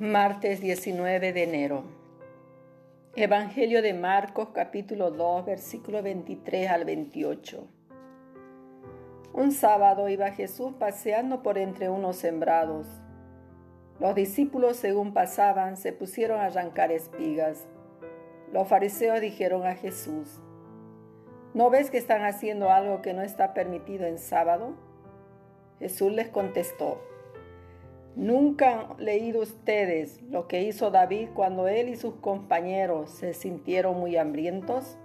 Martes 19 de enero. Evangelio de Marcos capítulo 2 versículo 23 al 28. Un sábado iba Jesús paseando por entre unos sembrados. Los discípulos según pasaban se pusieron a arrancar espigas. Los fariseos dijeron a Jesús, ¿no ves que están haciendo algo que no está permitido en sábado? Jesús les contestó, ¿Nunca han leído ustedes lo que hizo David cuando él y sus compañeros se sintieron muy hambrientos?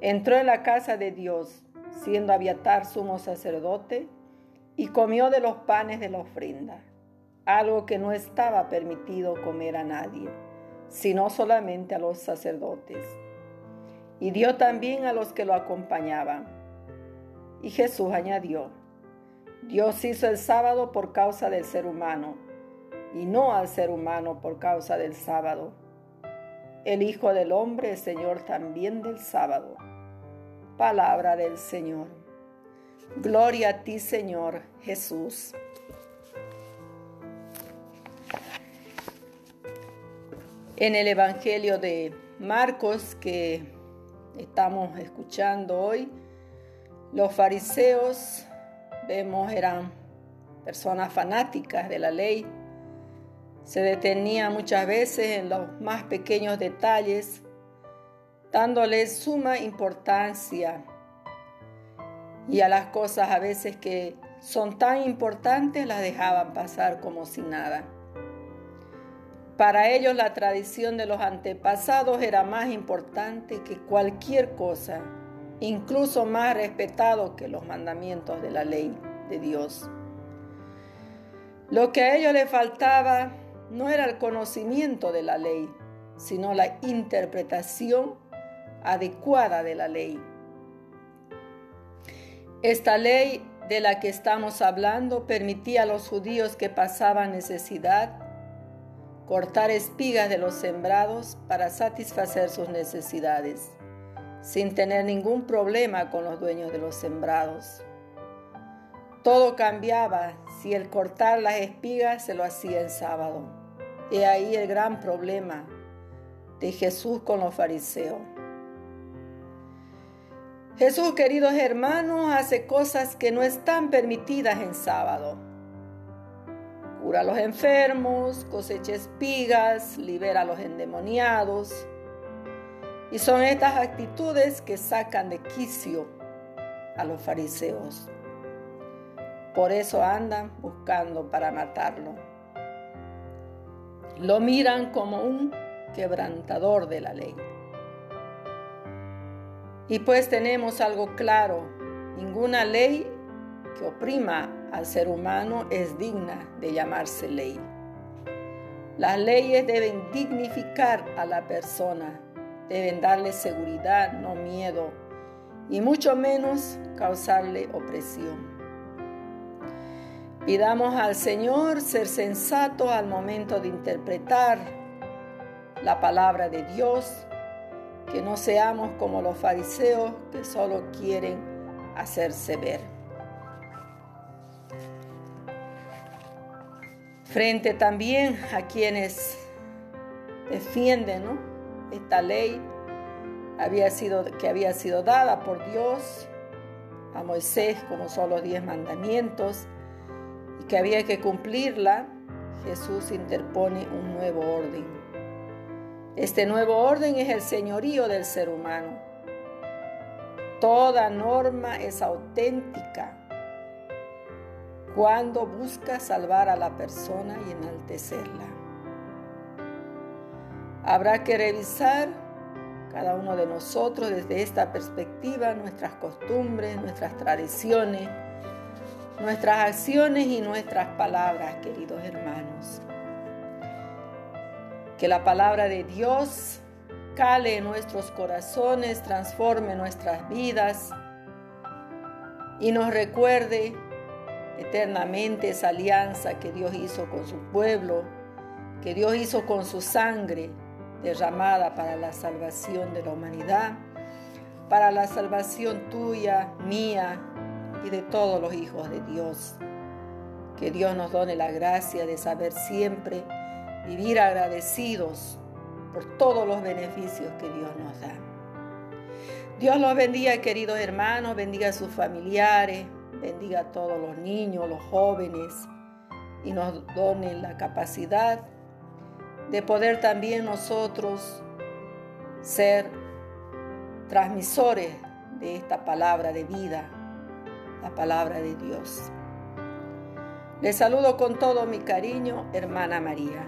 Entró en la casa de Dios, siendo Abiatar sumo sacerdote, y comió de los panes de la ofrenda, algo que no estaba permitido comer a nadie, sino solamente a los sacerdotes. Y dio también a los que lo acompañaban. Y Jesús añadió, Dios hizo el sábado por causa del ser humano y no al ser humano por causa del sábado. El Hijo del Hombre es Señor también del sábado. Palabra del Señor. Gloria a ti, Señor Jesús. En el Evangelio de Marcos que estamos escuchando hoy, los fariseos vemos eran personas fanáticas de la ley. Se detenía muchas veces en los más pequeños detalles, dándoles suma importancia y a las cosas a veces que son tan importantes las dejaban pasar como si nada. Para ellos la tradición de los antepasados era más importante que cualquier cosa incluso más respetado que los mandamientos de la ley de Dios. Lo que a ellos les faltaba no era el conocimiento de la ley, sino la interpretación adecuada de la ley. Esta ley de la que estamos hablando permitía a los judíos que pasaban necesidad cortar espigas de los sembrados para satisfacer sus necesidades sin tener ningún problema con los dueños de los sembrados. Todo cambiaba si el cortar las espigas se lo hacía en sábado. He ahí el gran problema de Jesús con los fariseos. Jesús, queridos hermanos, hace cosas que no están permitidas en sábado. Cura a los enfermos, cosecha espigas, libera a los endemoniados, y son estas actitudes que sacan de quicio a los fariseos. Por eso andan buscando para matarlo. Lo miran como un quebrantador de la ley. Y pues tenemos algo claro, ninguna ley que oprima al ser humano es digna de llamarse ley. Las leyes deben dignificar a la persona deben darle seguridad, no miedo, y mucho menos causarle opresión. Pidamos al Señor ser sensato al momento de interpretar la palabra de Dios, que no seamos como los fariseos que solo quieren hacerse ver. Frente también a quienes defienden ¿no? Esta ley había sido, que había sido dada por Dios a Moisés como son los diez mandamientos y que había que cumplirla, Jesús interpone un nuevo orden. Este nuevo orden es el señorío del ser humano. Toda norma es auténtica cuando busca salvar a la persona y enaltecerla. Habrá que revisar cada uno de nosotros desde esta perspectiva nuestras costumbres, nuestras tradiciones, nuestras acciones y nuestras palabras, queridos hermanos. Que la palabra de Dios cale en nuestros corazones, transforme nuestras vidas y nos recuerde eternamente esa alianza que Dios hizo con su pueblo, que Dios hizo con su sangre derramada para la salvación de la humanidad, para la salvación tuya, mía y de todos los hijos de Dios. Que Dios nos done la gracia de saber siempre vivir agradecidos por todos los beneficios que Dios nos da. Dios los bendiga, queridos hermanos, bendiga a sus familiares, bendiga a todos los niños, los jóvenes y nos done la capacidad de poder también nosotros ser transmisores de esta palabra de vida, la palabra de Dios. Les saludo con todo mi cariño, hermana María.